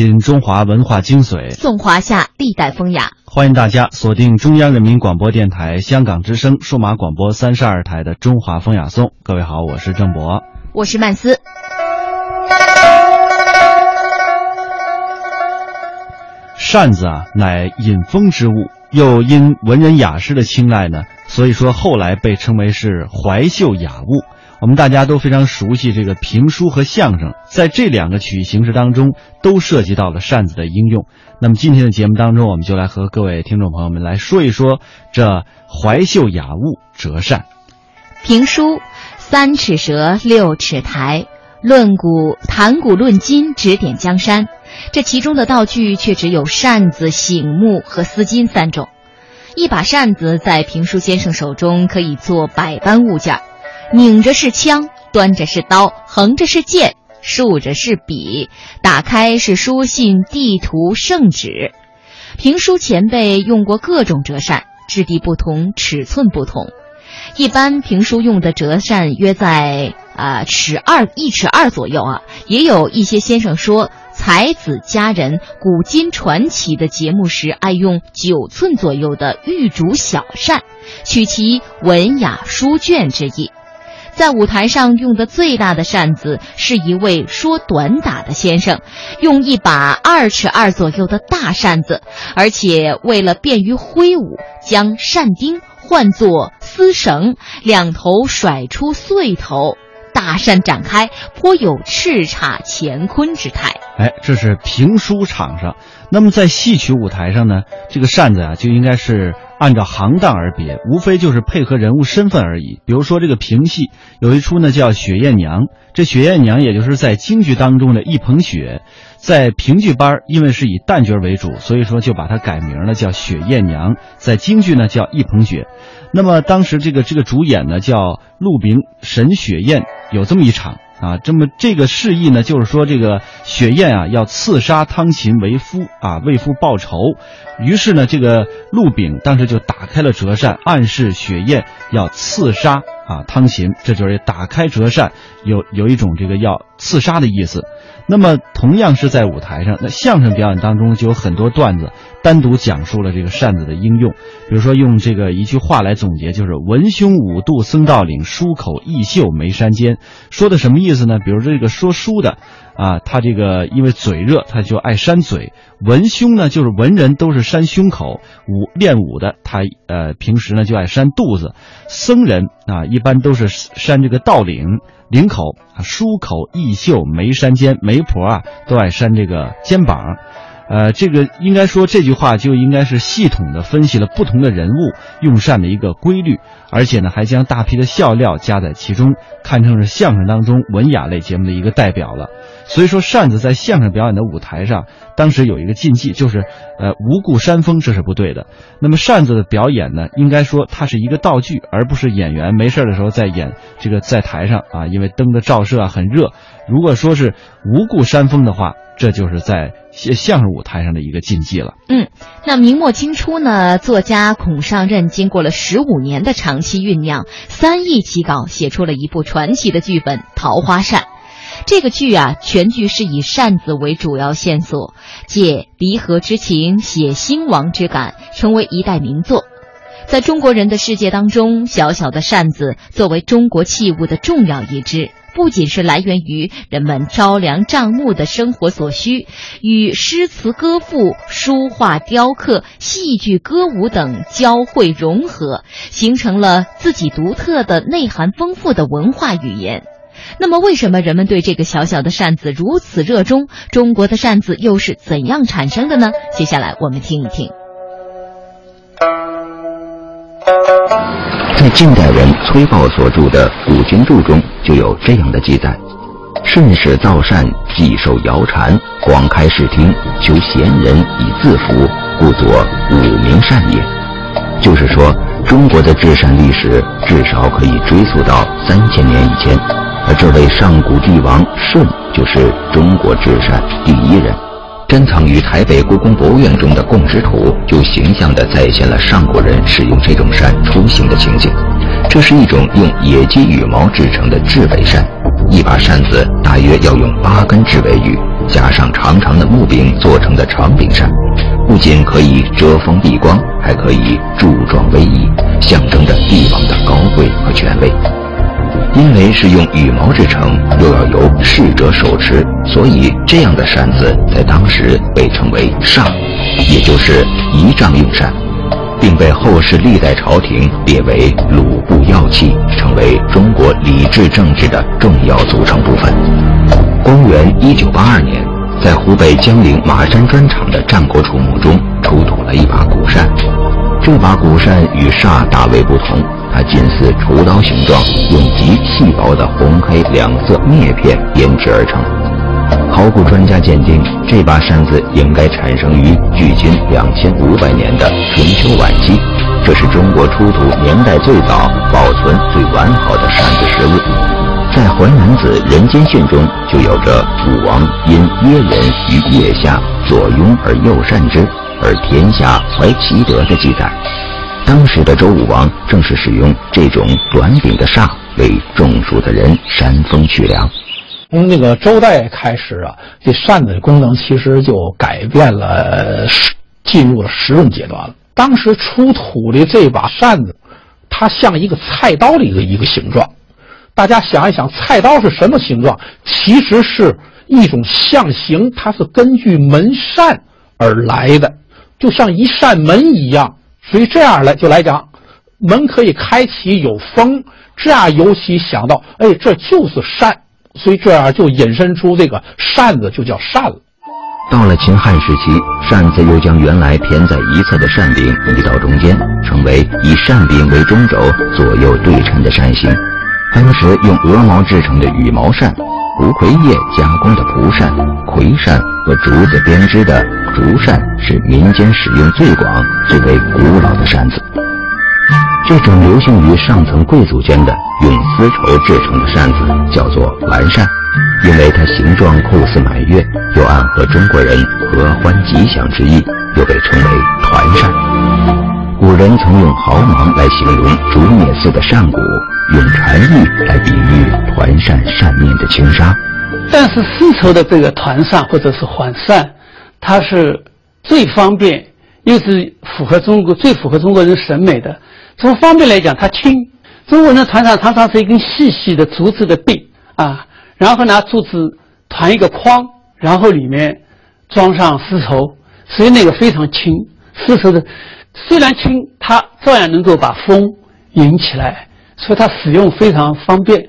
品中华文化精髓，颂华夏历代风雅。欢迎大家锁定中央人民广播电台香港之声数码广播三十二台的《中华风雅颂》。各位好，我是郑博，我是曼斯。扇子啊，乃引风之物，又因文人雅士的青睐呢，所以说后来被称为是怀秀雅物。我们大家都非常熟悉这个评书和相声，在这两个曲艺形式当中，都涉及到了扇子的应用。那么今天的节目当中，我们就来和各位听众朋友们来说一说这怀秀雅物折扇。评书三尺舌，六尺台，论古谈古论今，指点江山。这其中的道具却只有扇子、醒目和丝巾三种。一把扇子在评书先生手中可以做百般物件。拧着是枪，端着是刀，横着是剑，竖着是笔，打开是书信、地图、圣旨。评书前辈用过各种折扇，质地不同，尺寸不同。一般评书用的折扇约在啊尺二一尺二左右啊。也有一些先生说，才子佳人、古今传奇的节目时爱用九寸左右的玉竹小扇，取其文雅书卷之意。在舞台上用的最大的扇子是一位说短打的先生，用一把二尺二左右的大扇子，而且为了便于挥舞，将扇钉换作丝绳，两头甩出穗头，大扇展开，颇有叱咤乾坤之态。哎，这是评书场上。那么在戏曲舞台上呢，这个扇子啊，就应该是。按照行当而别，无非就是配合人物身份而已。比如说这个评戏有一出呢叫《雪艳娘》，这雪艳娘也就是在京剧当中的一捧雪，在评剧班因为是以旦角为主，所以说就把它改名了叫雪艳娘。在京剧呢叫一捧雪。那么当时这个这个主演呢叫陆炳沈雪艳，有这么一场。啊，这么这个示意呢，就是说这个雪雁啊要刺杀汤勤为夫啊，为夫报仇。于是呢，这个陆炳当时就打开了折扇，暗示雪雁要刺杀啊汤勤。这就是打开折扇，有有一种这个要刺杀的意思。那么同样是在舞台上，那相声表演当中就有很多段子单独讲述了这个扇子的应用。比如说用这个一句话来总结，就是“文胸五度僧道领，书口异秀眉山间”。说的什么意意思呢？比如这个说书的。啊，他这个因为嘴热，他就爱扇嘴。文胸呢，就是文人都是扇胸口；武练武的，他呃平时呢就爱扇肚子。僧人啊，一般都是扇这个道领领口啊，书口异袖眉山间，媒婆啊都爱扇这个肩膀。呃，这个应该说这句话就应该是系统的分析了不同的人物用扇的一个规律，而且呢还将大批的笑料加在其中，堪称是相声当中文雅类节目的一个代表了。所以说，扇子在相声表演的舞台上，当时有一个禁忌，就是呃无故扇风，这是不对的。那么扇子的表演呢，应该说它是一个道具，而不是演员没事的时候在演这个在台上啊，因为灯的照射啊很热。如果说是无故扇风的话，这就是在相声舞台上的一个禁忌了。嗯，那明末清初呢，作家孔尚任经过了十五年的长期酝酿，三易其稿，写出了一部传奇的剧本《桃花扇》。这个剧啊，全剧是以扇子为主要线索，借离合之情，写兴亡之感，成为一代名作。在中国人的世界当中，小小的扇子作为中国器物的重要一支。不仅是来源于人们朝梁帐幕的生活所需，与诗词歌赋、书画雕刻、戏剧歌舞等交汇融合，形成了自己独特的、内涵丰富的文化语言。那么，为什么人们对这个小小的扇子如此热衷？中国的扇子又是怎样产生的呢？接下来我们听一听。在近代人崔豹所著的《古今注》中就有这样的记载：顺始造善，既受谣禅，广开视听，求贤人以自服，故作五名善也。就是说，中国的至善历史至少可以追溯到三千年以前，而这位上古帝王舜就是中国至善第一人。珍藏于台北故宫博物院中的供职图，就形象地再现了上古人使用这种扇出行的情景。这是一种用野鸡羽毛制成的雉尾扇，一把扇子大约要用八根枝为余，加上长长的木柄做成的长柄扇，不仅可以遮风避光，还可以柱状威仪，象征着帝王的高贵和权威。因为是用羽毛制成，又要由侍者手持，所以这样的扇子在当时被称为扇，也就是仪仗用扇。并被后世历代朝廷列为鲁部要器，成为中国礼制政治的重要组成部分。公元一九八二年，在湖北江陵马山砖厂的战国楚墓中出土了一把古扇。这把古扇与煞大为不同，它近似厨刀形状，用极细薄的红黑两色篾片编织而成。考古专家鉴定，这把扇子应该产生于距今两千五百年的春秋晚期，这是中国出土年代最早、保存最完好的扇子实物。在《淮南子·人间训》中就有着武王因耶人于腋下左拥而右扇之，而天下怀其德的记载。当时的周武王正是使用这种短柄的扇为中暑的人扇风祛凉。从那个周代开始啊，这扇子的功能其实就改变了，进入了实用阶段了。当时出土的这把扇子，它像一个菜刀的一个一个形状。大家想一想，菜刀是什么形状？其实是一种象形，它是根据门扇而来的，就像一扇门一样。所以这样来就来讲，门可以开启有风，这样尤其想到，哎，这就是扇。所以这样就引申出这个扇子就叫扇了。到了秦汉时期，扇子又将原来偏在一侧的扇柄移到中间，成为以扇柄为中轴、左右对称的扇形。当时用鹅毛制成的羽毛扇、蒲葵叶加工的蒲扇、葵扇和竹子编织的竹扇，是民间使用最广、最为古老的扇子。这种流行于上层贵族间的用丝绸制成的扇子叫做团扇，因为它形状酷似满月，又暗合中国人合欢吉祥之意，又被称为团扇。古人曾用毫芒来形容竹篾似的扇骨，用蝉翼来比喻团扇扇面的轻纱。但是丝绸的这个团扇或者是环扇，它是最方便，又是符合中国最符合中国人审美的。从方便来讲，它轻。中国人的团扇常常是一根细细的竹子的柄啊，然后拿竹子团一个筐，然后里面装上丝绸，所以那个非常轻。丝绸的虽然轻，它照样能够把风引起来，所以它使用非常方便，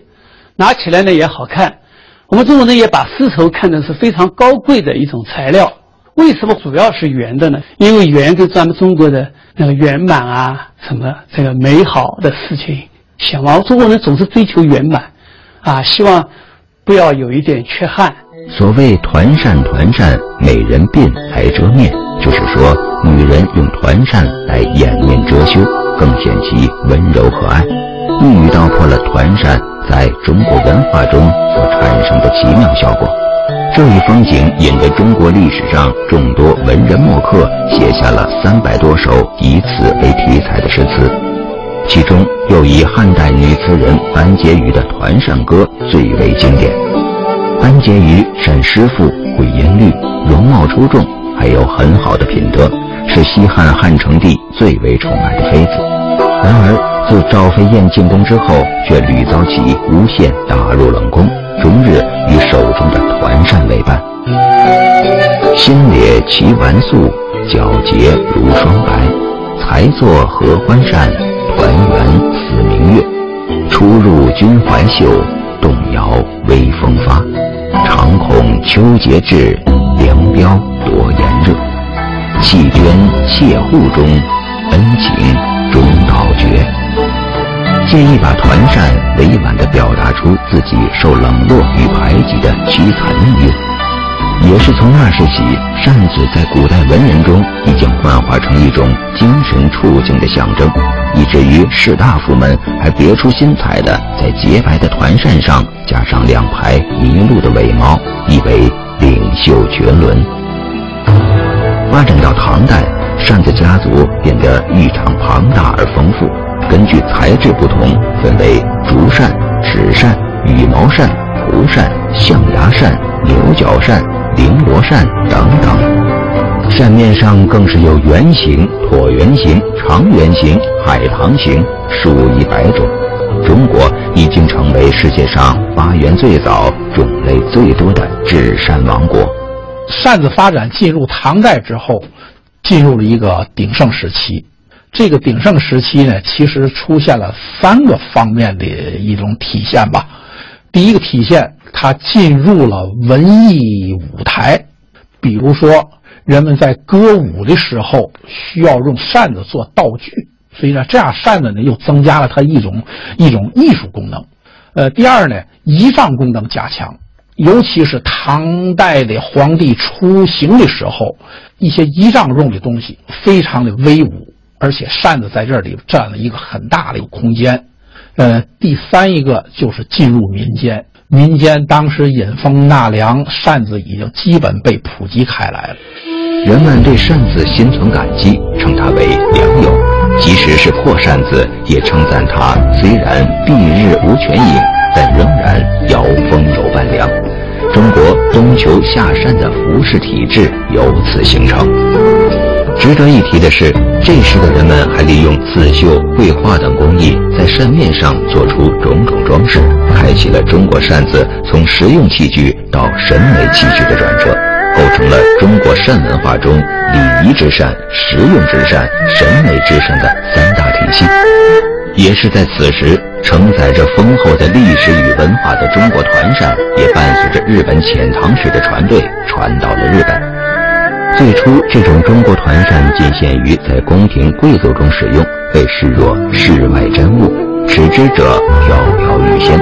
拿起来呢也好看。我们中国人也把丝绸看的是非常高贵的一种材料。为什么主要是圆的呢？因为圆跟咱们中国的那个圆满啊，什么这个美好的事情想望。中国人总是追求圆满，啊，希望不要有一点缺憾。所谓团扇，团扇美人鬓还遮面，就是说女人用团扇来掩面遮羞，更显其温柔和蔼。一语道破了团扇在中国文化中所产生的奇妙效果。这一风景引得中国历史上众多文人墨客写下了三百多首以此为题材的诗词，其中又以汉代女词人班婕妤的《团扇歌》最为经典。班婕妤善诗赋，会音律，容貌出众，还有很好的品德，是西汉汉成帝最为宠爱的妃子。然而自赵飞燕进宫之后，却屡遭其诬陷，打入冷宫。终日与手中的团扇为伴，心裂其完素，皎洁如霜白。才作合欢扇，团圆似明月。出入君怀袖，动摇微风发。常恐秋节至，凉飙多炎热。弃捐谢户中，恩情终道绝。借一把团扇，委婉地表达出自己受冷落与排挤的凄惨命运。也是从那时起，扇子在古代文人中已经幻化成一种精神处境的象征，以至于士大夫们还别出心裁地在洁白的团扇上加上两排麋鹿的尾毛，意为领袖绝伦。发展到唐代，扇子家族变得异常庞大而丰富。根据材质不同，分为竹扇、纸扇、羽毛扇、蒲扇、象牙扇、牛角扇、绫罗扇等等。扇面上更是有圆形、椭圆形、长圆形、海棠形，数以百种。中国已经成为世界上发源最早、种类最多的制扇王国。扇子发展进入唐代之后，进入了一个鼎盛时期。这个鼎盛时期呢，其实出现了三个方面的一种体现吧。第一个体现，它进入了文艺舞台，比如说人们在歌舞的时候需要用扇子做道具，所以呢，这样扇子呢又增加了它一种一种艺术功能。呃，第二呢，仪仗功能加强。尤其是唐代的皇帝出行的时候，一些仪仗用的东西非常的威武，而且扇子在这里占了一个很大的一个空间。呃，第三一个就是进入民间，民间当时引风纳凉，扇子已经基本被普及开来了。人们对扇子心存感激，称它为良友；即使是破扇子，也称赞它虽然蔽日无全影，但仍然摇风有半凉。中国冬秋夏扇的服饰体制由此形成。值得一提的是，这时的人们还利用刺绣、绘画等工艺，在扇面上做出种种装饰，开启了中国扇子从实用器具到审美器具的转折，构成了中国扇文化中礼仪之扇、实用之扇、审美之扇的三大体系。也是在此时，承载着丰厚的历史与文化的中国团扇，也伴随着日本遣唐使的船队传到了日本。最初，这种中国团扇仅限于在宫廷贵族中使用，被视若世外珍物，持之者飘飘欲仙。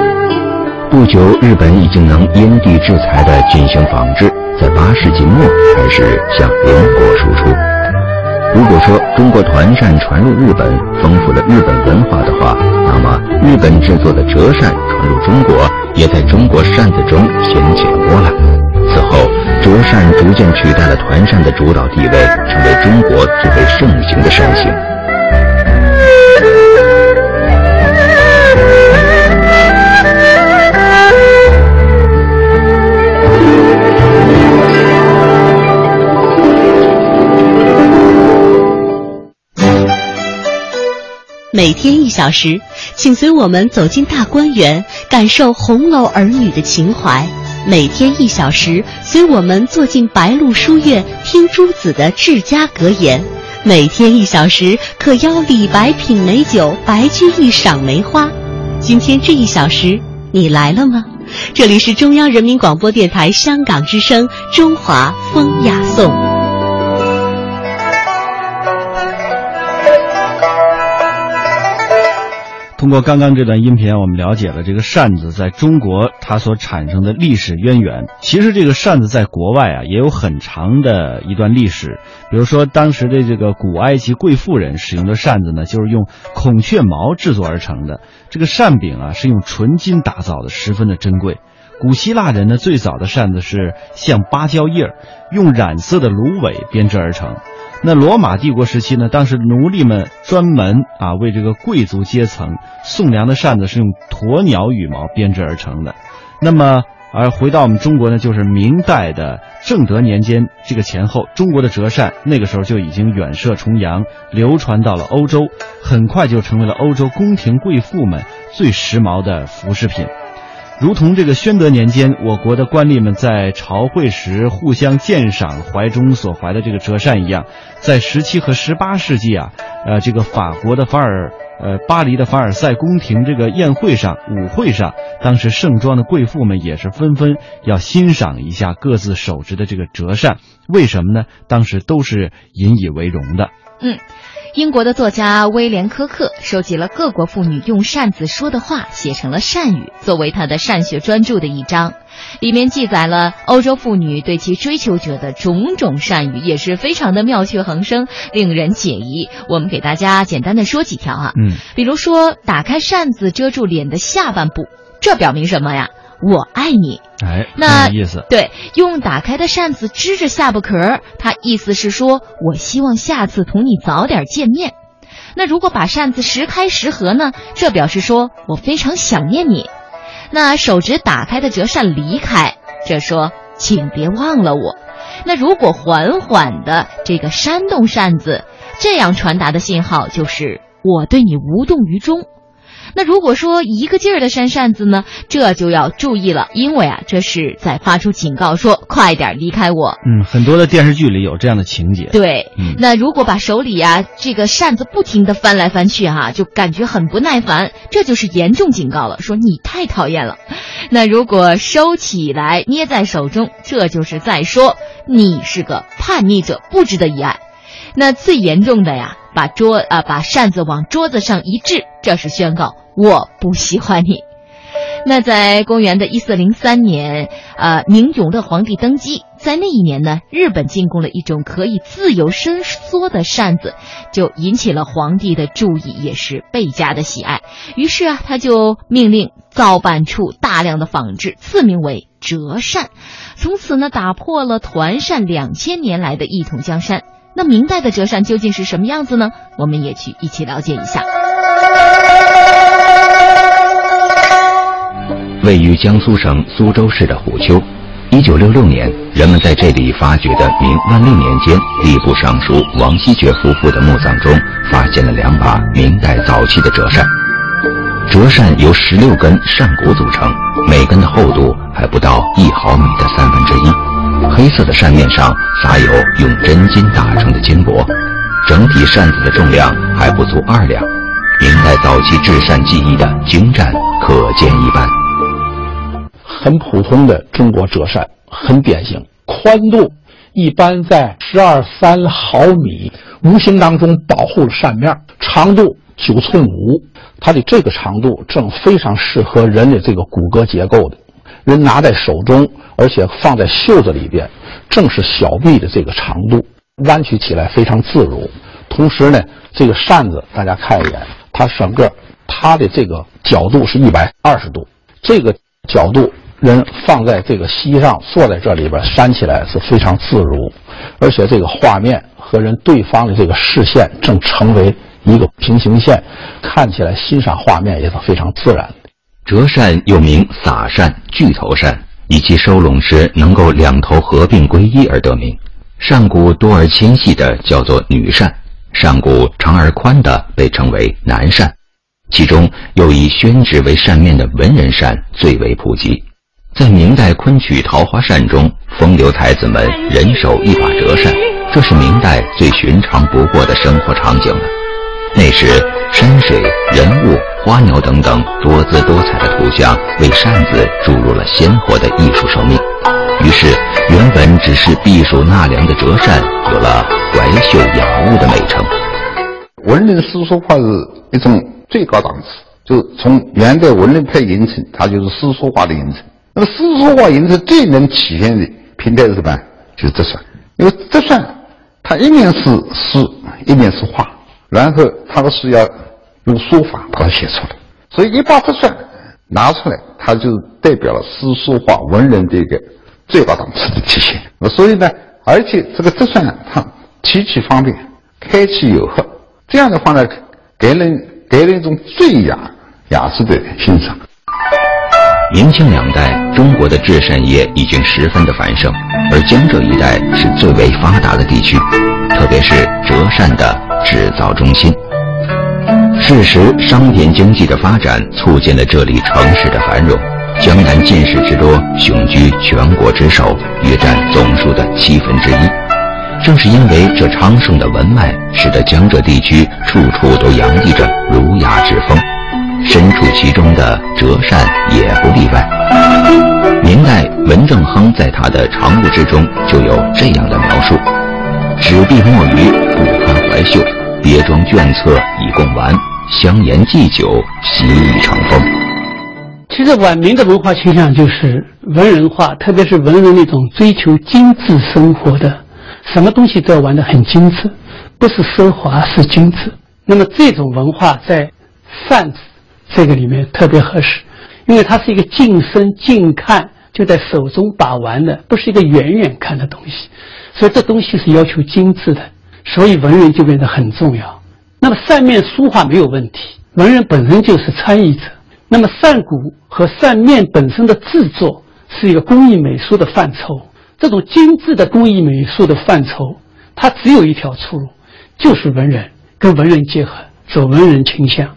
不久，日本已经能因地制裁地进行仿制，在八世纪末开始向邻国输出。如果说中国团扇传入日本，丰富了日本文化的话，那么日本制作的折扇传入中国，也在中国扇子中掀起了波澜。折扇逐渐取代了团扇的主导地位，成为中国最为盛行的扇形。每天一小时，请随我们走进大观园，感受红楼儿女的情怀；每天一小时，随我们坐进白鹿书院，听诸子的治家格言；每天一小时，可邀李白品美酒，白居易赏梅花。今天这一小时，你来了吗？这里是中央人民广播电台香港之声《中华风雅颂》。通过刚刚这段音频，我们了解了这个扇子在中国它所产生的历史渊源。其实这个扇子在国外啊也有很长的一段历史。比如说，当时的这个古埃及贵妇人使用的扇子呢，就是用孔雀毛制作而成的。这个扇柄啊是用纯金打造的，十分的珍贵。古希腊人呢最早的扇子是像芭蕉叶，用染色的芦苇编织而成。那罗马帝国时期呢，当时奴隶们专门啊为这个贵族阶层送粮的扇子是用鸵鸟羽毛编织而成的。那么，而回到我们中国呢，就是明代的正德年间这个前后，中国的折扇那个时候就已经远涉重洋，流传到了欧洲，很快就成为了欧洲宫廷贵妇们最时髦的服饰品。如同这个宣德年间，我国的官吏们在朝会时互相鉴赏怀中所怀的这个折扇一样，在十七和十八世纪啊，呃，这个法国的凡尔，呃，巴黎的凡尔赛宫廷这个宴会上、舞会上，当时盛装的贵妇们也是纷纷要欣赏一下各自手执的这个折扇。为什么呢？当时都是引以为荣的。嗯。英国的作家威廉·科克收集了各国妇女用扇子说的话，写成了扇语，作为他的善学专著的一章。里面记载了欧洲妇女对其追求者的种种善语，也是非常的妙趣横生，令人解疑。我们给大家简单的说几条啊，嗯，比如说，打开扇子遮住脸的下半部，这表明什么呀？我爱你，哎，那意思对，用打开的扇子支着下巴壳，它意思是说我希望下次同你早点见面。那如果把扇子时开时合呢？这表示说我非常想念你。那手指打开的折扇离开，这说请别忘了我。那如果缓缓的这个扇动扇子，这样传达的信号就是我对你无动于衷。那如果说一个劲儿的扇扇子呢，这就要注意了，因为啊，这是在发出警告，说快点离开我。嗯，很多的电视剧里有这样的情节。对，嗯那如果把手里啊这个扇子不停的翻来翻去哈、就感觉很不耐烦，这就是严重警告了，说你太讨厌了。那如果收起来捏在手中，这就是在说你是个叛逆者，不值得一爱。那最严重的呀，把桌啊、把扇子往桌子上一掷，这是宣告我不喜欢你。那在公元的一四零三年，呃，明永乐皇帝登基，在那一年呢，日本进贡了一种可以自由伸缩的扇子，就引起了皇帝的注意，也是倍加的喜爱。于是啊，他就命令造办处大量的仿制，赐名为折扇。从此呢，打破了团扇两千年来的一统江山。那明代的折扇究竟是什么样子呢？我们也去一起了解一下。位于江苏省苏州市的虎丘，一九六六年，人们在这里发掘的明万历年间吏部尚书王希爵夫妇的墓葬中，发现了两把明代早期的折扇。折扇由十六根扇骨组成，每根的厚度还不到一毫米的三分之一。黑色的扇面上撒有用真金打成的金箔，整体扇子的重量还不足二两。明代早期制扇技艺的精湛可见一斑。很普通的中国折扇，很典型，宽度一般在十二三毫米，无形当中保护了扇面，长度九寸五，它的这个长度正非常适合人的这个骨骼结构的，人拿在手中，而且放在袖子里边，正是小臂的这个长度，弯曲起来非常自如。同时呢，这个扇子大家看一眼，它整个它的这个角度是一百二十度，这个角度人放在这个膝上，坐在这里边扇起来是非常自如，而且这个画面和人对方的这个视线正成为一个平行线，看起来欣赏画面也是非常自然的。折扇又名撒扇、巨头扇，以其收拢时能够两头合并归一而得名。扇骨多而纤细的叫做女扇，扇骨长而宽的被称为男扇。其中又以宣纸为扇面的文人扇最为普及。在明代昆曲《桃花扇》中，风流才子们人手一把折扇，这是明代最寻常不过的生活场景了。那时，山水、人物、花鸟等等多姿多彩的图像为扇子注入了鲜活的艺术生命，于是原本只是避暑纳凉的折扇，有了怀秀雅物的美称。文人诗书画是一种最高档次，就从元代文人派形成，它就是诗书画的形成。那么诗书画形成最能体现的平台是什么？就是折扇，因为折扇它一面是诗，一面是画，然后他的诗要用书法把它写出来，所以一把折扇拿出来，它就代表了诗书画文人的一个最高档次的体现。那所以呢，而且这个折扇它提起方便，开启有合。这样的话呢，给人给人一种最雅雅致的欣赏。明清两代，中国的制扇业已经十分的繁盛，而江浙一带是最为发达的地区，特别是折扇的制造中心。事实，商店经济的发展促进了这里城市的繁荣。江南进士之多，雄居全国之首，约占总数的七分之一。正是因为这昌盛的文脉，使得江浙地区处处都洋溢着儒雅之风。身处其中的折扇也不例外。明代文正亨在他的《常务志》中就有这样的描述：“纸币墨鱼，怀秀；别装卷册以供玩，香言祭酒，习以成风。”其实晚明的文化倾向就是文人化，特别是文人那种追求精致生活的，什么东西都要玩得很精致，不是奢华是精致。那么这种文化在扇子这个里面特别合适，因为它是一个近身近看，就在手中把玩的，不是一个远远看的东西，所以这东西是要求精致的，所以文人就变得很重要。那么扇面书画没有问题，文人本身就是参与者。那么扇骨和扇面本身的制作是一个工艺美术的范畴，这种精致的工艺美术的范畴，它只有一条出路，就是文人跟文人结合，走文人倾向。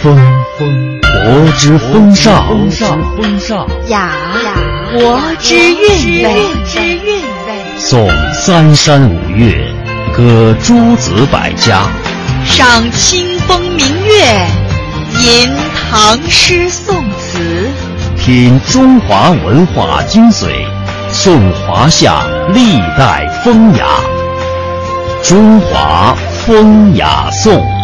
风风国之风尚，风尚风尚雅雅国之韵味，之韵味。诵三山五岳，歌诸子百家，赏清风明月。吟唐诗宋词，品中华文化精髓，颂华夏历代风雅。中华风雅颂。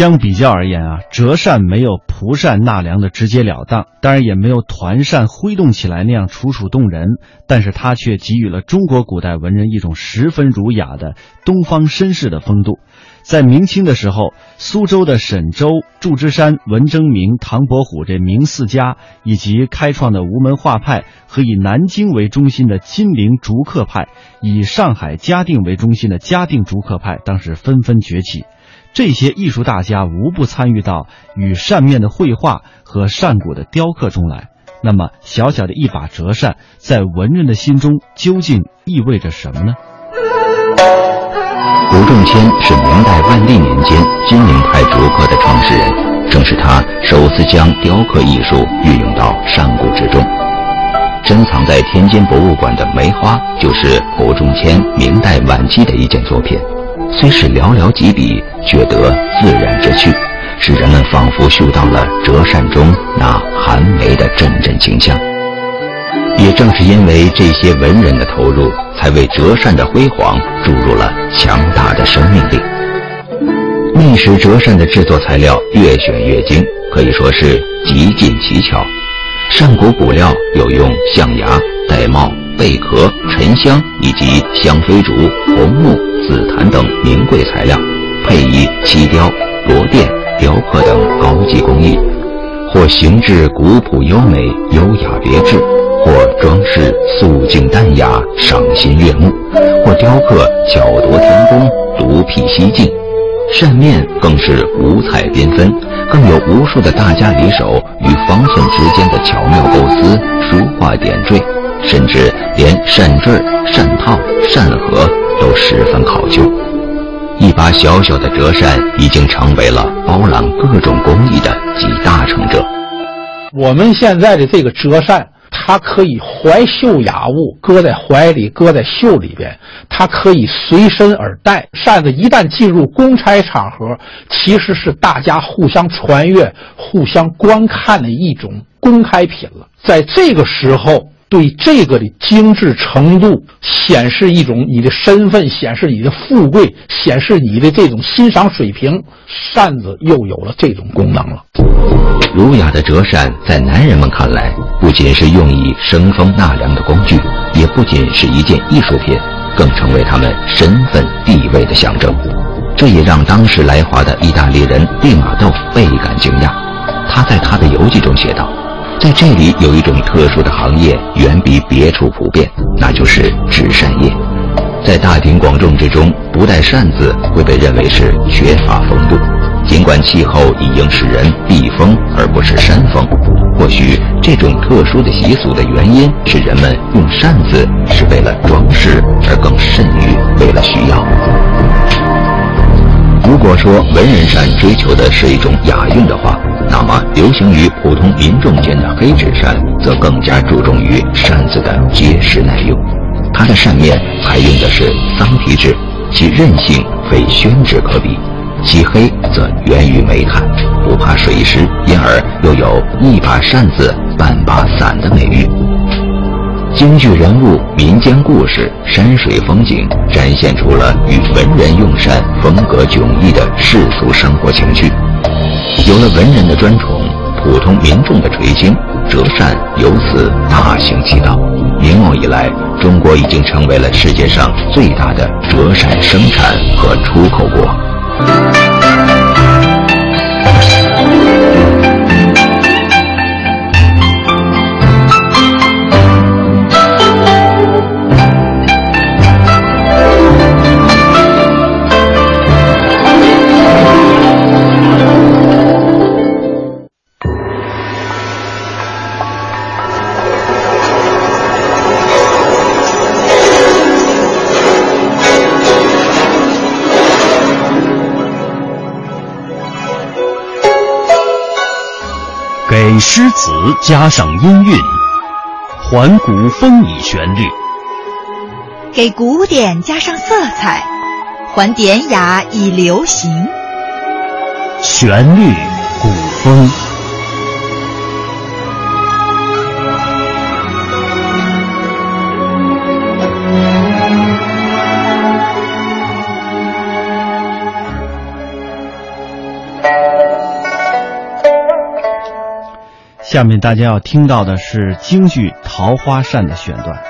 相比较而言啊，折扇没有蒲扇纳凉的直截了当，当然也没有团扇挥动起来那样楚楚动人，但是它却给予了中国古代文人一种十分儒雅的东方绅士的风度。在明清的时候，苏州的沈周、祝枝山、文征明、唐伯虎这明四家，以及开创的吴门画派和以南京为中心的金陵竹刻派，以上海嘉定为中心的嘉定竹刻派，当时纷纷崛起。这些艺术大家无不参与到与扇面的绘画和扇骨的雕刻中来。那么，小小的一把折扇，在文人的心中究竟意味着什么呢？胡仲谦是明代万历年间金陵派竹刻的创始人，正是他首次将雕刻艺术运用到扇骨之中。珍藏在天津博物馆的梅花，就是胡仲谦明代晚期的一件作品。虽是寥寥几笔，却得自然之趣，使人们仿佛嗅到了折扇中那寒梅的阵阵清香。也正是因为这些文人的投入，才为折扇的辉煌注入了强大的生命力。那时折扇的制作材料越选越精，可以说是极尽奇巧。扇骨骨料有用象牙、玳瑁。贝壳、沉香以及香妃竹、红木、紫檀等名贵材料，配以漆雕、螺钿、雕刻等高级工艺，或形制古朴优美、优雅别致；或装饰素净淡雅、赏心悦目；或雕刻巧夺天工、独辟蹊径。扇面更是五彩缤纷，更有无数的大家离手与方寸之间的巧妙构思、书画点缀。甚至连扇坠、扇套、扇盒都十分考究。一把小小的折扇已经成为了包揽各种工艺的集大成者。我们现在的这个折扇，它可以怀袖雅物，搁在怀里，搁在袖里边，它可以随身而带。扇子一旦进入公差场合，其实是大家互相传阅、互相观看的一种公开品了。在这个时候。对这个的精致程度，显示一种你的身份，显示你的富贵，显示你的这种欣赏水平。扇子又有了这种功能了。儒雅的折扇，在男人们看来，不仅是用以生风纳凉的工具，也不仅是一件艺术品，更成为他们身份地位的象征。这也让当时来华的意大利人利玛窦倍感惊讶。他在他的游记中写道。在这里有一种特殊的行业，远比别处普遍，那就是纸扇业。在大庭广众之中不带扇子，会被认为是缺乏风度。尽管气候已经使人避风而不是扇风，或许这种特殊的习俗的原因是人们用扇子是为了装饰，而更甚于为了需要。如果说文人扇追求的是一种雅韵的话，那么，流行于普通民众间的黑纸扇，则更加注重于扇子的结实耐用。它的扇面采用的是桑皮纸，其韧性非宣纸可比。其黑则源于煤炭，不怕水湿，因而又有一把扇子半把伞的美誉。京剧人物、民间故事、山水风景，展现出了与文人用扇风格迥异的世俗生活情趣。有了文人的专宠，普通民众的垂青，折扇由此大行其道。明末以来，中国已经成为了世界上最大的折扇生产和出口国。给诗词加上音韵，还古风以旋律，给古典加上色彩，还典雅以流行。旋律古风。下面大家要听到的是京剧《桃花扇》的选段。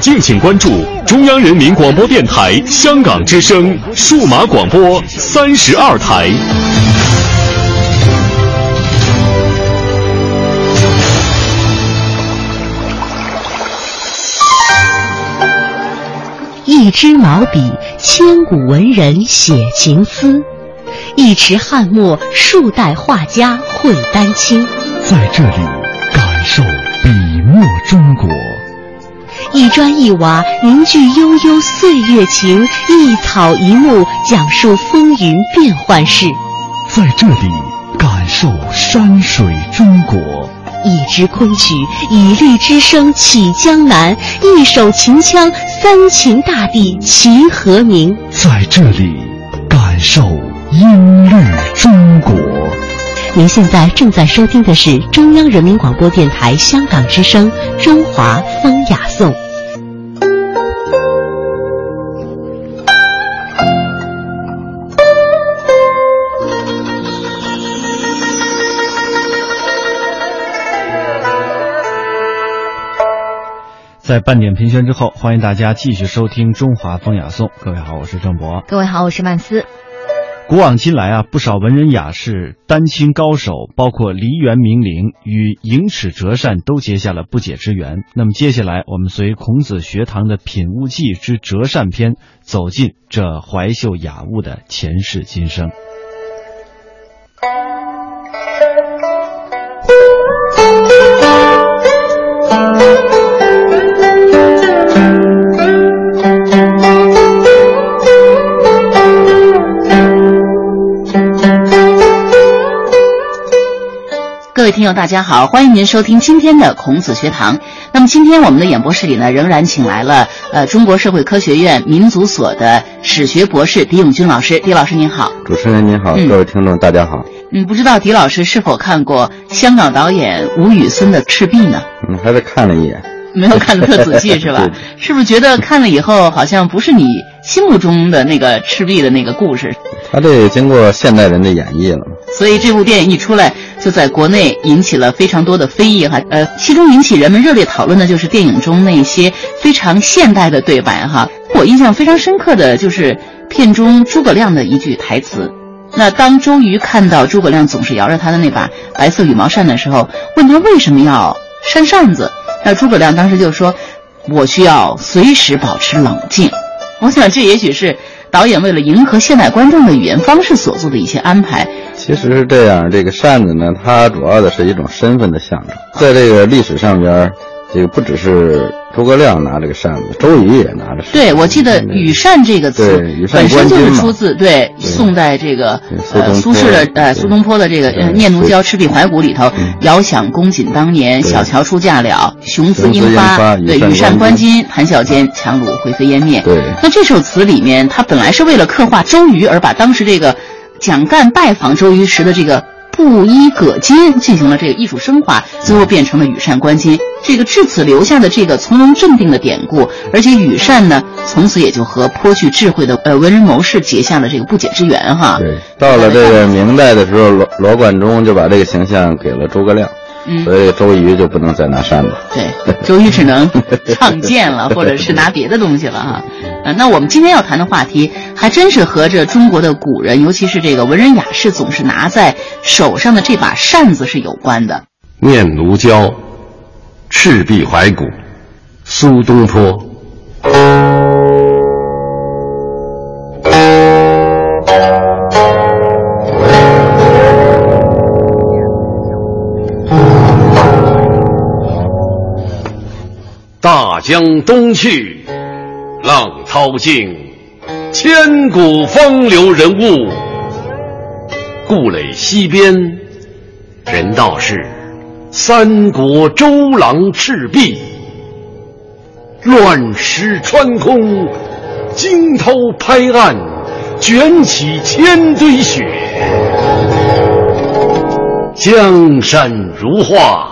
敬请关注中央人民广播电台香港之声数码广播三十二台。一支毛笔，千古文人写情思；一池翰墨，数代画家绘丹青。在这里感受笔墨中国。一砖一瓦凝聚悠悠岁月情，一草一木讲述风云变幻事。在这里感受山水中国。一支昆曲，以律之声起江南；一首秦腔，三秦大地齐和鸣。在这里感受音律中国。您现在正在收听的是中央人民广播电台香港之声《中华风雅颂》。在半点评选之后，欢迎大家继续收听《中华风雅颂》。各位好，我是郑博。各位好，我是曼斯。古往今来啊，不少文人雅士、丹青高手，包括梨园名伶，与银尺折扇都结下了不解之缘。那么接下来，我们随孔子学堂的《品物记之折扇篇》，走进这怀秀雅物的前世今生。听友，大家好，欢迎您收听今天的孔子学堂。那么今天我们的演播室里呢，仍然请来了呃中国社会科学院民族所的史学博士狄永军老师。狄老师您好，主持人您好，各位听众大家好。嗯，不知道狄老师是否看过香港导演吴宇森的《赤壁》呢？嗯，还是看了一眼，没有看的特仔细是吧？是不是觉得看了以后好像不是你心目中的那个赤壁的那个故事？他这经过现代人的演绎了嘛？所以这部电影一出来，就在国内引起了非常多的非议哈。呃，其中引起人们热烈讨论的就是电影中那些非常现代的对白哈。我印象非常深刻的就是片中诸葛亮的一句台词。那当周瑜看到诸葛亮总是摇着他的那把白色羽毛扇的时候，问他为什么要扇扇子，那诸葛亮当时就说：“我需要随时保持冷静。”我想这也许是导演为了迎合现代观众的语言方式所做的一些安排。其实是这样，这个扇子呢，它主要的是一种身份的象征，在这个历史上边，这个不只是诸葛亮拿这个扇子，周瑜也拿着。对，我记得“羽扇”这个词本身就是出自对宋代这个呃苏轼的呃苏东坡的这个《念奴娇·赤壁怀古》里头，“遥想公瑾当年，小乔出嫁了，雄姿英发，对羽扇纶巾，谈笑间，樯橹灰飞烟灭。”对。那这首词里面，它本来是为了刻画周瑜而把当时这个。蒋干拜访周瑜时的这个布衣葛巾进行了这个艺术升华，最后变成了羽扇纶巾。这个至此留下的这个从容镇定的典故，而且羽扇呢，从此也就和颇具智慧的呃文人谋士结下了这个不解之缘哈。对，到了这个明代的时候，罗罗贯中就把这个形象给了诸葛亮。所以周瑜就不能再拿扇子，对，周瑜只能 唱剑了，或者是拿别的东西了哈。呃，那我们今天要谈的话题，还真是和这中国的古人，尤其是这个文人雅士总是拿在手上的这把扇子是有关的。念奴娇，赤壁怀古，苏东坡。大江东去，浪淘尽，千古风流人物。故垒西边，人道是三国周郎赤壁。乱石穿空，惊涛拍岸，卷起千堆雪。江山如画。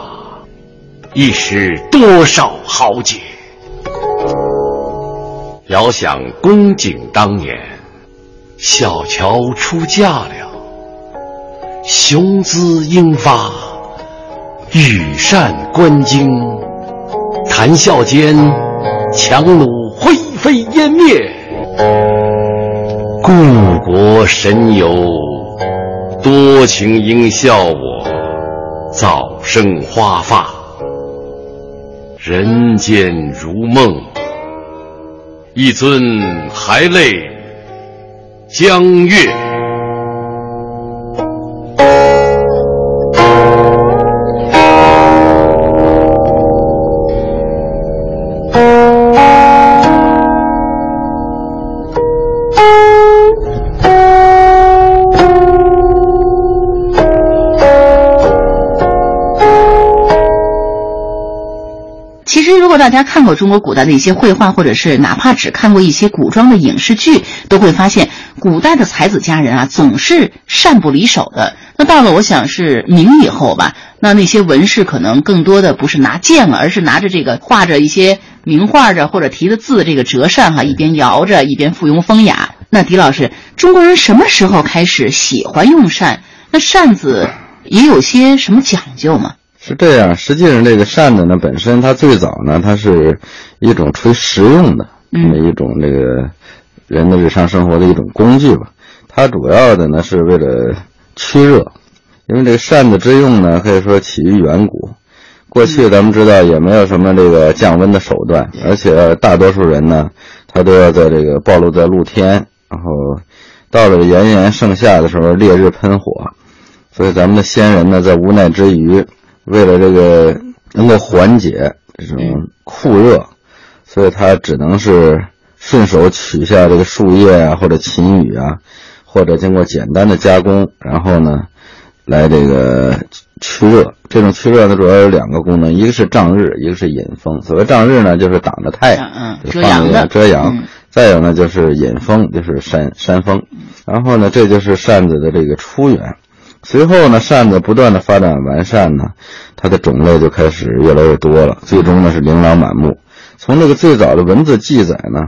一时多少豪杰，遥想公瑾当年，小乔出嫁了，雄姿英发，羽扇纶巾，谈笑间，樯橹灰飞烟灭。故国神游，多情应笑我，早生华发。人间如梦，一尊还酹江月。大家看过中国古代的一些绘画，或者是哪怕只看过一些古装的影视剧，都会发现古代的才子佳人啊，总是扇不离手的。那到了我想是明以后吧，那那些文士可能更多的不是拿剑了，而是拿着这个画着一些名画着或者题的字这个折扇哈，一边摇着一边附庸风雅。那狄老师，中国人什么时候开始喜欢用扇？那扇子也有些什么讲究吗？是这样，实际上这个扇子呢，本身它最早呢，它是一种纯实用的那么一种这个人的日常生活的一种工具吧。它主要的呢是为了驱热，因为这个扇子之用呢，可以说起于远古。过去咱们知道也没有什么这个降温的手段，而且大多数人呢，他都要在这个暴露在露天，然后到了炎炎盛夏的时候，烈日喷火，所以咱们的先人呢，在无奈之余。为了这个能够缓解这种酷热，所以他只能是顺手取下这个树叶啊，或者芹羽啊，或者经过简单的加工，然后呢，来这个驱热。这种驱热呢，主要有两个功能，一个是障日，一个是引风。所谓障日呢，就是挡着太阳，遮阳的遮阳。再有呢，就是引风，就是扇扇风。然后呢，这就是扇子的这个出源。随后呢，扇子不断的发展完善呢，它的种类就开始越来越多了，最终呢是琳琅满目。从这个最早的文字记载呢，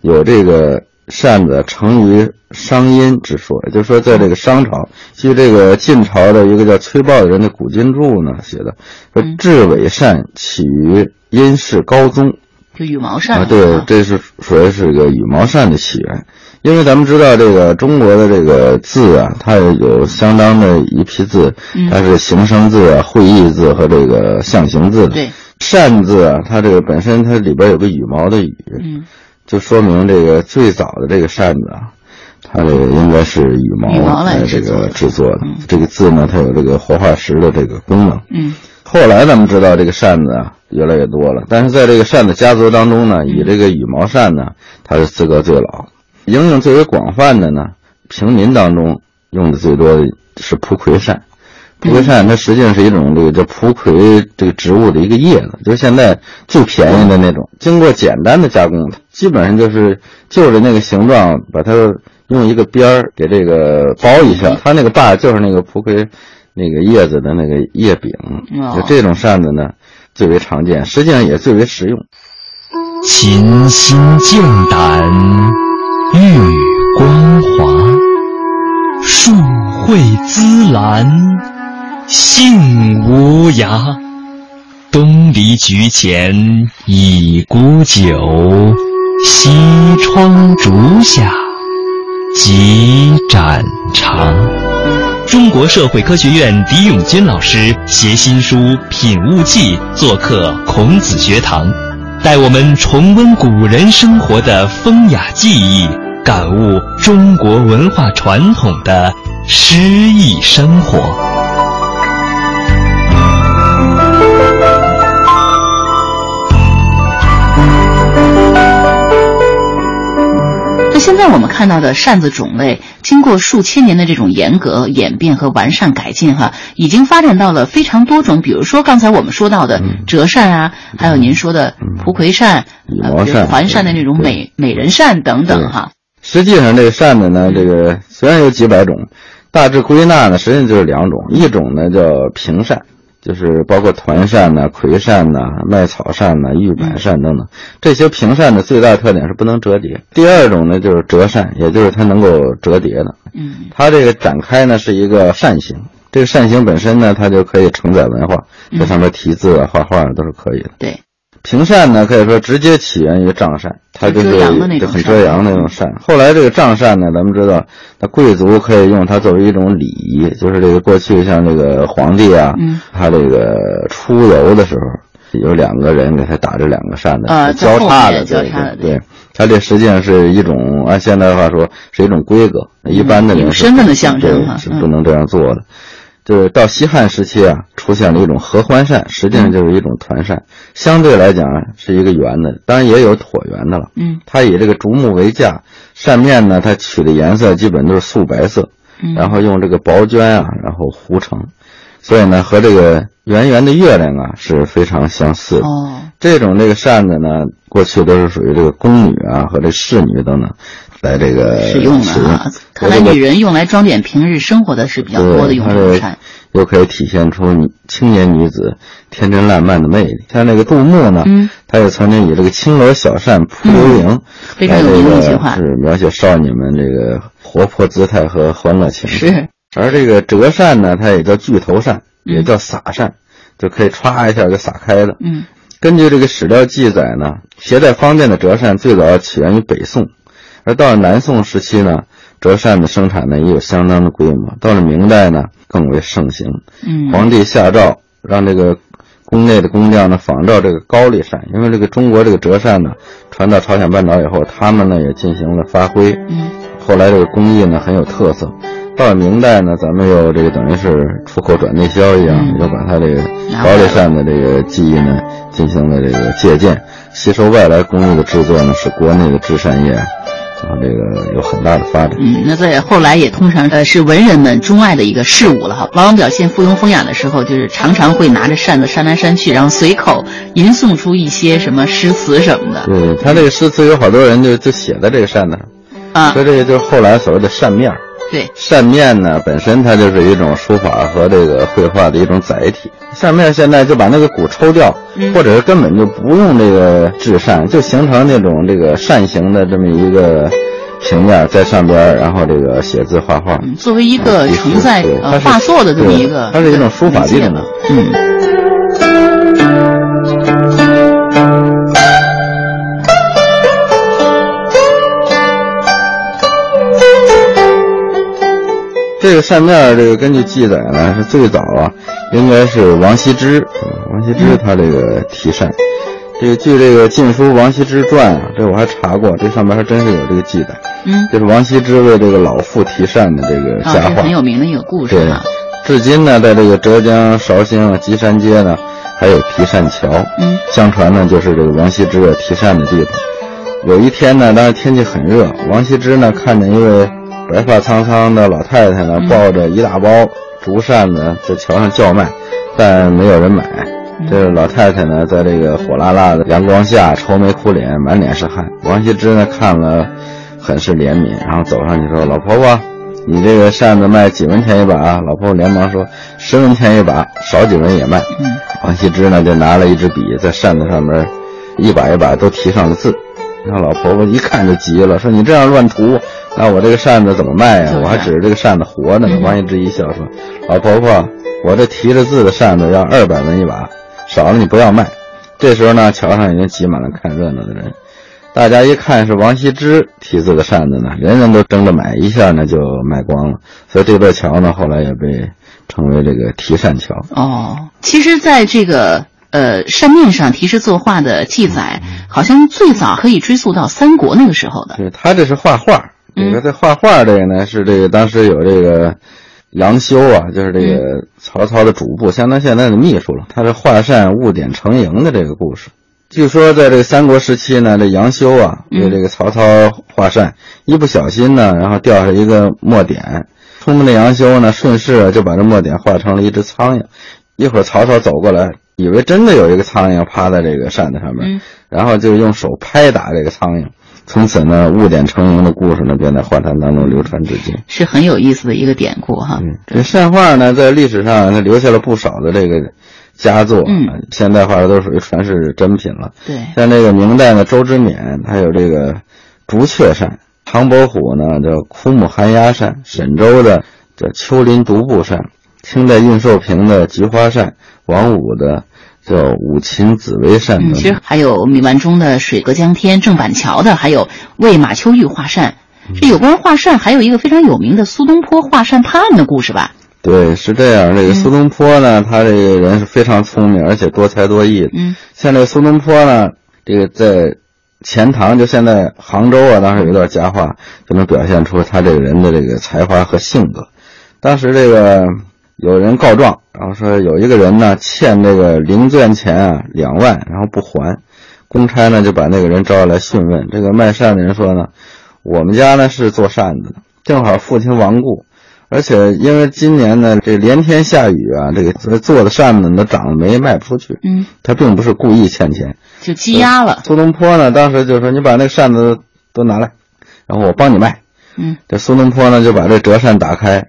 有这个扇子成于商殷之说，也就是说，在这个商朝，据这个晋朝的一个叫崔豹的人的古今注呢写的，说雉尾扇起于殷氏高宗，就羽毛扇啊，对，这是属于是一个羽毛扇的起源。因为咱们知道这个中国的这个字啊，它有相当的一批字，它是形声字啊、会意字和这个象形字。对，扇字啊，它这个本身它里边有个羽毛的羽，嗯，就说明这个最早的这个扇子啊，它这个应该是羽毛来这个制作的。这个字呢，它有这个活化石的这个功能。嗯，后来咱们知道这个扇子啊越来越多了，但是在这个扇子家族当中呢，以这个羽毛扇呢，它是资格最老。应用最为广泛的呢，平民当中用的最多的是蒲葵扇。蒲葵扇它实际上是一种这个叫蒲葵这个植物的一个叶子，就是现在最便宜的那种。经过简单的加工，基本上就是就着那个形状，把它用一个边儿给这个包一下，它那个把就是那个蒲葵那个叶子的那个叶柄。就这种扇子呢，最为常见，实际上也最为实用。琴心静胆。玉光华，树蕙滋兰，杏无涯。东篱菊前倚孤酒，西窗烛下几盏茶。中国社会科学院狄永军老师携新书《品物记》做客孔子学堂，带我们重温古人生活的风雅记忆。感悟中国文化传统的诗意生活。那现在我们看到的扇子种类，经过数千年的这种严格演变和完善改进，哈，已经发展到了非常多种。比如说刚才我们说到的折扇啊，还有您说的蒲葵扇、羽扇、环扇的那种美美人扇等等，哈。实际上，这个扇子呢，这个虽然有几百种，大致归纳呢，实际上就是两种。一种呢叫平扇，就是包括团扇呐、葵扇呐、麦草扇呐、玉板扇等等。这些平扇的最大特点是不能折叠。第二种呢就是折扇，也就是它能够折叠的。嗯，它这个展开呢是一个扇形，这个扇形本身呢，它就可以承载文化，在上面题字啊、画画都是可以的。对。平扇呢，可以说直接起源于帐扇，它就是就很遮阳的那种扇。后来这个帐扇呢，咱们知道，那贵族可以用它作为一种礼仪，就是这个过去像这个皇帝啊，他这个出游的时候，有两个人给他打着两个扇子，交叉的，对对对，它这实际上是一种按现代话说是一种规格，一般的人身份的象征是不能这样做的。就是到西汉时期啊，出现了一种合欢扇，实际上就是一种团扇，相对来讲是一个圆的，当然也有椭圆的了。嗯，它以这个竹木为架，扇面呢，它取的颜色基本都是素白色，然后用这个薄绢啊，然后糊成。所以呢，和这个圆圆的月亮啊是非常相似的。哦，这种这个扇子呢，过去都是属于这个宫女啊和这侍女等等来这个使用的啊。看来女人用来装点平日生活的是比较多的用这个扇。又可以体现出你青年女子天真烂漫的魅力。像那个杜牧呢，嗯，他也曾经以这个青罗小扇扑流萤，非常有名的一句话，是描写少女们这个活泼姿态和欢乐情绪。是。而这个折扇呢，它也叫巨头扇，也叫撒扇，就可以歘一下就撒开了。嗯。根据这个史料记载呢，携带方便的折扇最早起源于北宋，而到了南宋时期呢。折扇的生产呢也有相当的规模，到了明代呢更为盛行。嗯，皇帝下诏让这个宫内的工匠呢仿照这个高丽扇，因为这个中国这个折扇呢传到朝鲜半岛以后，他们呢也进行了发挥。嗯，后来这个工艺呢很有特色。到了明代呢，咱们又这个等于是出口转内销一样，又把它这个高丽扇的这个技艺呢进行了这个借鉴，吸收外来工艺的制作呢，使国内的制扇业。啊，这个有很大的发展。嗯，那在后来也通常呃是文人们钟爱的一个事物了哈。往往表现附庸风雅的时候，就是常常会拿着扇子扇来扇去，然后随口吟诵出一些什么诗词什么的。对他这个诗词有好多人就就写在这个扇子上，啊，所以这个就是后来所谓的扇面儿。对，扇面呢本身它就是一种书法和这个绘画的一种载体。扇面现在就把那个骨抽掉，或者是根本就不用这个制扇，就形成那种这个扇形的这么一个平面在上边，然后这个写字画画，作为一个承载呃画作的这么一个，它是一种书法嗯。这个扇面，这个根据记载呢，是最早啊，应该是王羲之。王羲之他这个题扇，这个据这个《晋书·王羲之传》啊，这我还查过，这上面还真是有这个记载。嗯，就是王羲之为这个老妇题扇的这个佳话，很有名的一个故事。对，至今呢，在这个浙江绍兴积山街呢，还有题扇桥。嗯，相传呢，就是这个王羲之题扇的地方。有一天呢，当时天气很热，王羲之呢看见一位。白发苍苍的老太太呢，抱着一大包竹扇子在桥上叫卖，但没有人买。这老太太呢，在这个火辣辣的阳光下愁眉苦脸，满脸是汗。王羲之呢，看了很是怜悯，然后走上去说：“老婆婆，你这个扇子卖几文钱一把？”老婆婆连忙说：“十文钱一把，少几文也卖。”王羲之呢，就拿了一支笔，在扇子上面一把一把都提上了字。那老婆婆一看就急了，说：“你这样乱涂，那我这个扇子怎么卖呀？我还指着这个扇子活着呢。”王羲之一笑说：“老婆婆，我这提着字的扇子要二百文一把，少了你不要卖。”这时候呢，桥上已经挤满了看热闹的人，大家一看是王羲之题字的扇子呢，人人都争着买，一下呢就卖光了。所以这座桥呢，后来也被称为这个题扇桥。哦，其实，在这个。呃，扇面上题诗作画的记载，好像最早可以追溯到三国那个时候的。对他这是画画，这个在画画这个呢，是这个当时有这个杨修啊，就是这个曹操的主簿，相当现在的秘书了。他是画扇误点成蝇的这个故事。据说在这个三国时期呢，这杨修啊为这个曹操画扇，一不小心呢，然后掉下一个墨点，聪明的杨修呢顺势就把这墨点画成了一只苍蝇。一会儿曹操走过来。以为真的有一个苍蝇趴在这个扇子上面，然后就用手拍打这个苍蝇，从此呢误点成营的故事呢便在画坛当中流传至今，是很有意思的一个典故哈。这扇画呢在历史上它留下了不少的这个佳作，嗯，现代画的都属于传世珍品了。对，像这个明代的周之勉，他有这个竹雀扇；唐伯虎呢叫枯木寒鸦扇；沈周的叫丘陵独步扇；清代运寿平的菊花扇。王武的叫五禽紫薇扇，嗯，其实还有米万中的水阁江天、郑板桥的，还有为马秋玉画扇。这有关画扇，还有一个非常有名的苏东坡画扇判案的故事吧？对，是这样。这个苏东坡呢，他这个人是非常聪明，而且多才多艺。嗯，像这个苏东坡呢，这个在钱塘，就现在杭州啊，当时有一段佳话，就能表现出他这个人的这个才华和性格。当时这个。有人告状，然后说有一个人呢欠这个零钻钱啊两万，然后不还，公差呢就把那个人招来讯问。这个卖扇的人说呢，我们家呢是做扇子的，正好父亲亡故，而且因为今年呢，这连天下雨啊，这个做的扇子呢长了霉卖不出去。嗯，他并不是故意欠钱，就积压了。苏东坡呢，当时就说：“你把那个扇子都拿来，然后我帮你卖。”嗯，这苏东坡呢就把这折扇打开，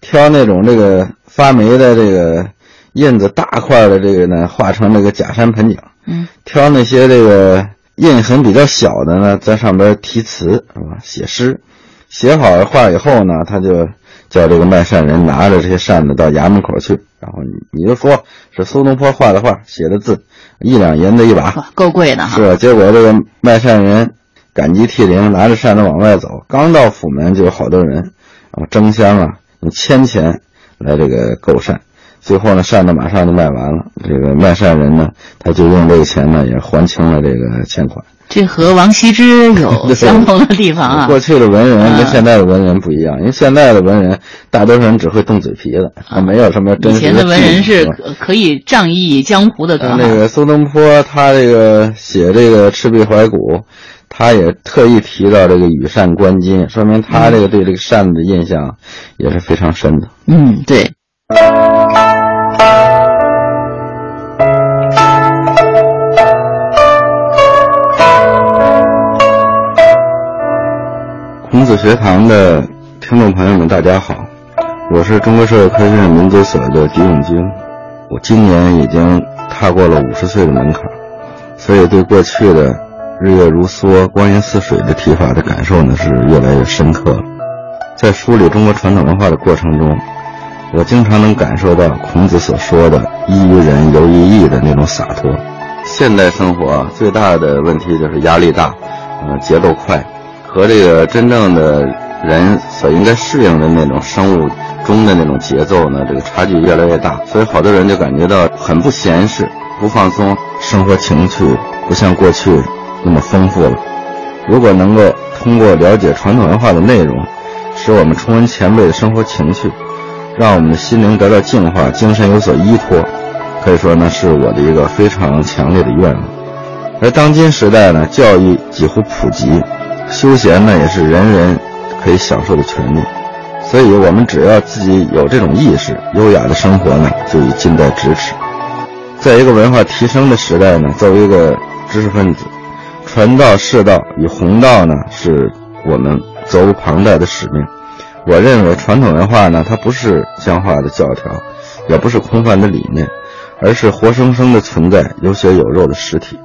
挑那种这个发霉的这个印子大块的这个呢，画成那个假山盆景。嗯，挑那些这个印痕比较小的呢，在上边题词是吧？写诗，写好了画以后呢，他就叫这个卖扇人拿着这些扇子到衙门口去，然后你你就说是苏东坡画的画，写的字，一两银子一把，够贵的哈。是，结果这个卖扇人感激涕零，拿着扇子往外走，刚到府门就有好多人，然后争相啊用千钱来这个购扇。最后呢，扇子马上就卖完了。这个卖扇人呢，他就用这个钱呢，也还清了这个欠款。这和王羲之有 相同的地方啊。过去的文人跟现在的文人不一样，因为现在的文人大多数人只会动嘴皮子，啊没有什么真实以前的文人是可以仗义江湖的。那个苏东坡，他这个写这个《赤壁怀古》，他也特意提到这个羽扇纶巾，说明他这个对这个扇子的印象也是非常深的。嗯，对。孔子学堂的听众朋友们，大家好，我是中国社会科学院民族所的狄永军。我今年已经踏过了五十岁的门槛，所以对过去的“日月如梭，光阴似水”的提法的感受呢是越来越深刻。在梳理中国传统文化的过程中，我经常能感受到孔子所说的“依于人，游于义”的那种洒脱。现代生活最大的问题就是压力大，嗯，节奏快。和这个真正的人所应该适应的那种生物钟的那种节奏呢，这个差距越来越大，所以好多人就感觉到很不闲适、不放松，生活情趣不像过去那么丰富了。如果能够通过了解传统文化的内容，使我们重温前辈的生活情趣，让我们的心灵得到净化，精神有所依托，可以说呢是我的一个非常强烈的愿望。而当今时代呢，教育几乎普及。休闲呢，也是人人可以享受的权利，所以我们只要自己有这种意识，优雅的生活呢，就已近在咫尺。在一个文化提升的时代呢，作为一个知识分子，传道释道与弘道呢，是我们责无旁贷的使命。我认为传统文化呢，它不是僵化的教条，也不是空泛的理念，而是活生生的存在，有血有肉的实体。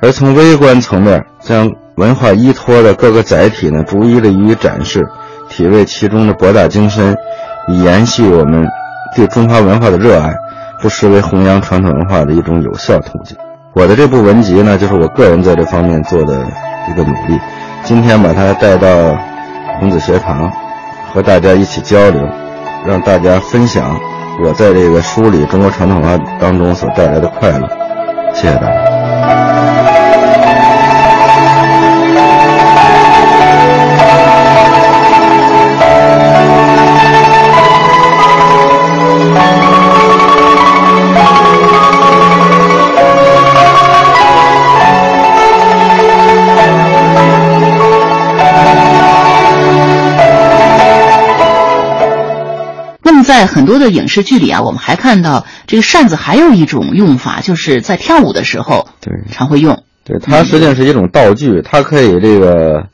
而从微观层面将文化依托的各个载体呢，逐一的予以展示，体味其中的博大精深，以延续我们对中华文化的热爱，不失为弘扬传统文化的一种有效途径。我的这部文集呢，就是我个人在这方面做的一个努力。今天把它带到孔子学堂，和大家一起交流，让大家分享我在这个梳理中国传统文化当中所带来的快乐。谢谢大家。在很多的影视剧里啊，我们还看到这个扇子还有一种用法，就是在跳舞的时候，对，常会用。对，它实际上是一种道具，它可以这个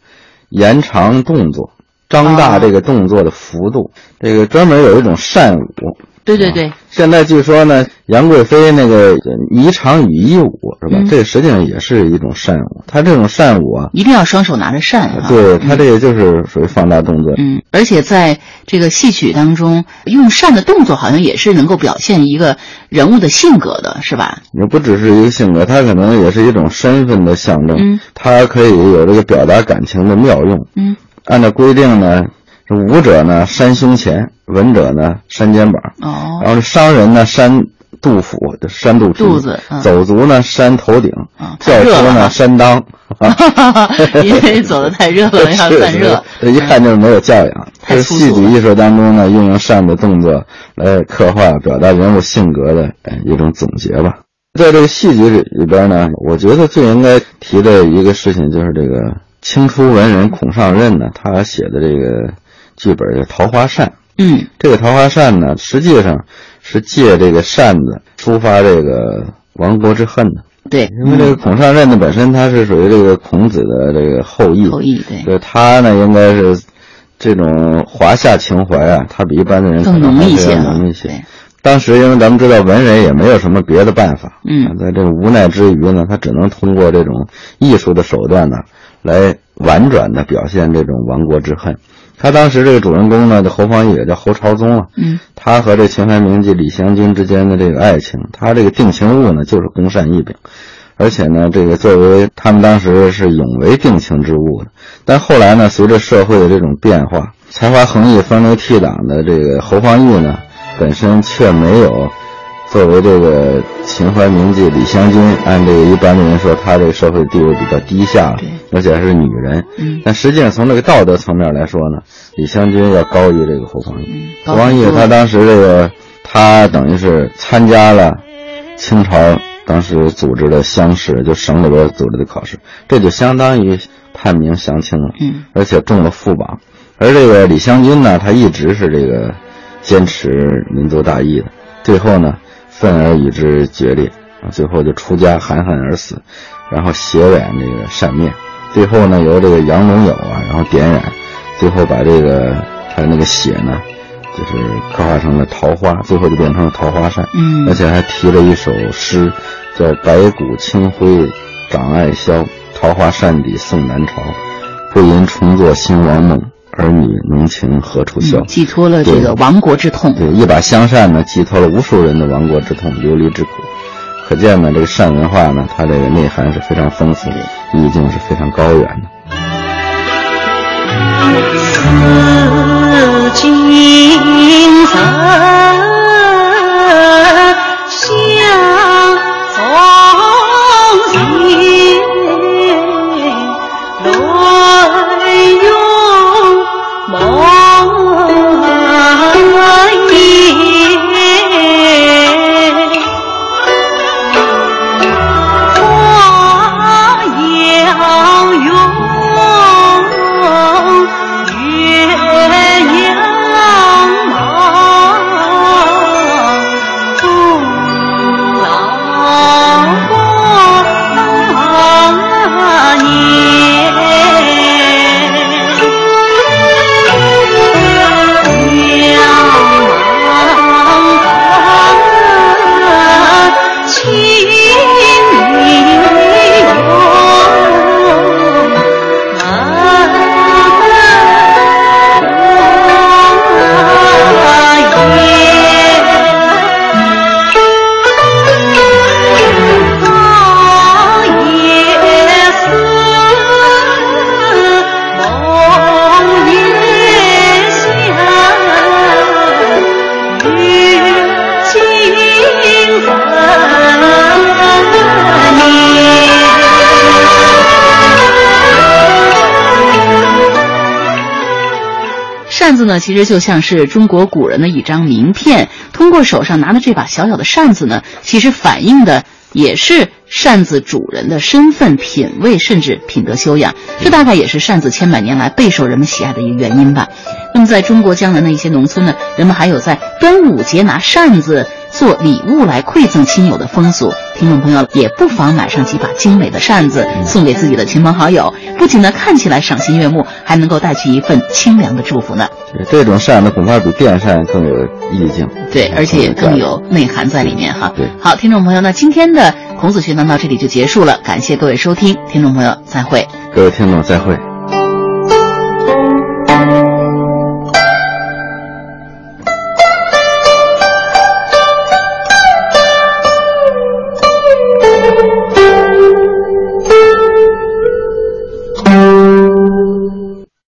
延长动作，张大这个动作的幅度。这个专门有一种扇舞。对对对，现在据说呢，杨贵妃那个霓裳羽衣舞是吧？这实际上也是一种扇舞。她这种扇舞啊，一定要双手拿着扇啊。对，她这个就是属于放大动作。嗯，而且在这个戏曲当中，用扇的动作好像也是能够表现一个人物的性格的，是吧？也不只是一个性格，它可能也是一种身份的象征。嗯，它可以有这个表达感情的妙用。嗯，按照规定呢。武者呢扇胸前，文者呢扇肩膀。哦，然后商人呢扇肚腹，就扇肚皮；肚子，走卒呢扇头顶；教车呢扇裆。哈哈哈因为走的太热了，要散热。一看就是没有教养。这是戏剧艺术当中呢，运用扇的动作来刻画、表达人物性格的一种总结吧。在这个戏剧里里边呢，我觉得最应该提的一个事情就是这个清初文人孔尚任呢，他写的这个。剧本叫《桃花扇》，嗯，这个桃花扇呢，实际上是借这个扇子抒发这个亡国之恨的。对，因为这个孔尚任呢，本身他是属于这个孔子的这个后裔，后裔对，所以他呢应该是这种华夏情怀啊，他比一般的人更浓一些，浓一些。当时因为咱们知道文人也没有什么别的办法，嗯，在这个无奈之余呢，他只能通过这种艺术的手段呢，来婉转的表现这种亡国之恨。他当时这个主人公呢，这侯方域也叫侯朝宗啊，嗯，他和这秦淮名妓李香君之间的这个爱情，他这个定情物呢就是宫扇一柄，而且呢，这个作为他们当时是永为定情之物的。但后来呢，随着社会的这种变化，才华横溢、风流倜傥的这个侯方域呢，本身却没有。作为这个秦淮名妓李香君，按这个一般的人说，她这个社会地位比较低下，而且还是女人。嗯，但实际上从这个道德层面来说呢，李香君要高于这个侯方义。侯光义他当时这个，他等于是参加了清朝当时组织的乡试，就省里边组织的考试，这就相当于判明降清了。嗯，而且中了副榜。而这个李香君呢，他一直是这个坚持民族大义的，最后呢。愤而与之决裂啊！最后就出家含恨而死，然后血染这个扇面，最后呢由这个杨龙友啊，然后点染，最后把这个他的那个血呢，就是刻画成了桃花，最后就变成了桃花扇。嗯，而且还提了一首诗，叫“白骨青灰长爱销，桃花扇底送南朝，不因重作兴亡梦。”儿女浓情何处消？寄托了这个亡国之痛。对，一把香扇呢，寄托了无数人的亡国之痛、流离之苦。可见呢，这个扇文化呢，它这个内涵是非常丰富的，意境是非常高远的。紫金色。扇子呢，其实就像是中国古人的一张名片。通过手上拿的这把小小的扇子呢，其实反映的也是扇子主人的身份、品味，甚至品德修养。这大概也是扇子千百年来备受人们喜爱的一个原因吧。那么，在中国江南的一些农村呢，人们还有在端午节拿扇子做礼物来馈赠亲友的风俗。听众朋友也不妨买上几把精美的扇子，送给自己的亲朋好友。不仅呢看起来赏心悦目，还能够带去一份清凉的祝福呢。这种扇子恐怕比电扇更有意境。对，而且也更有内涵在里面哈。对，好，听众朋友，那今天的孔子学堂到这里就结束了，感谢各位收听，听众朋友再会。各位听众再会。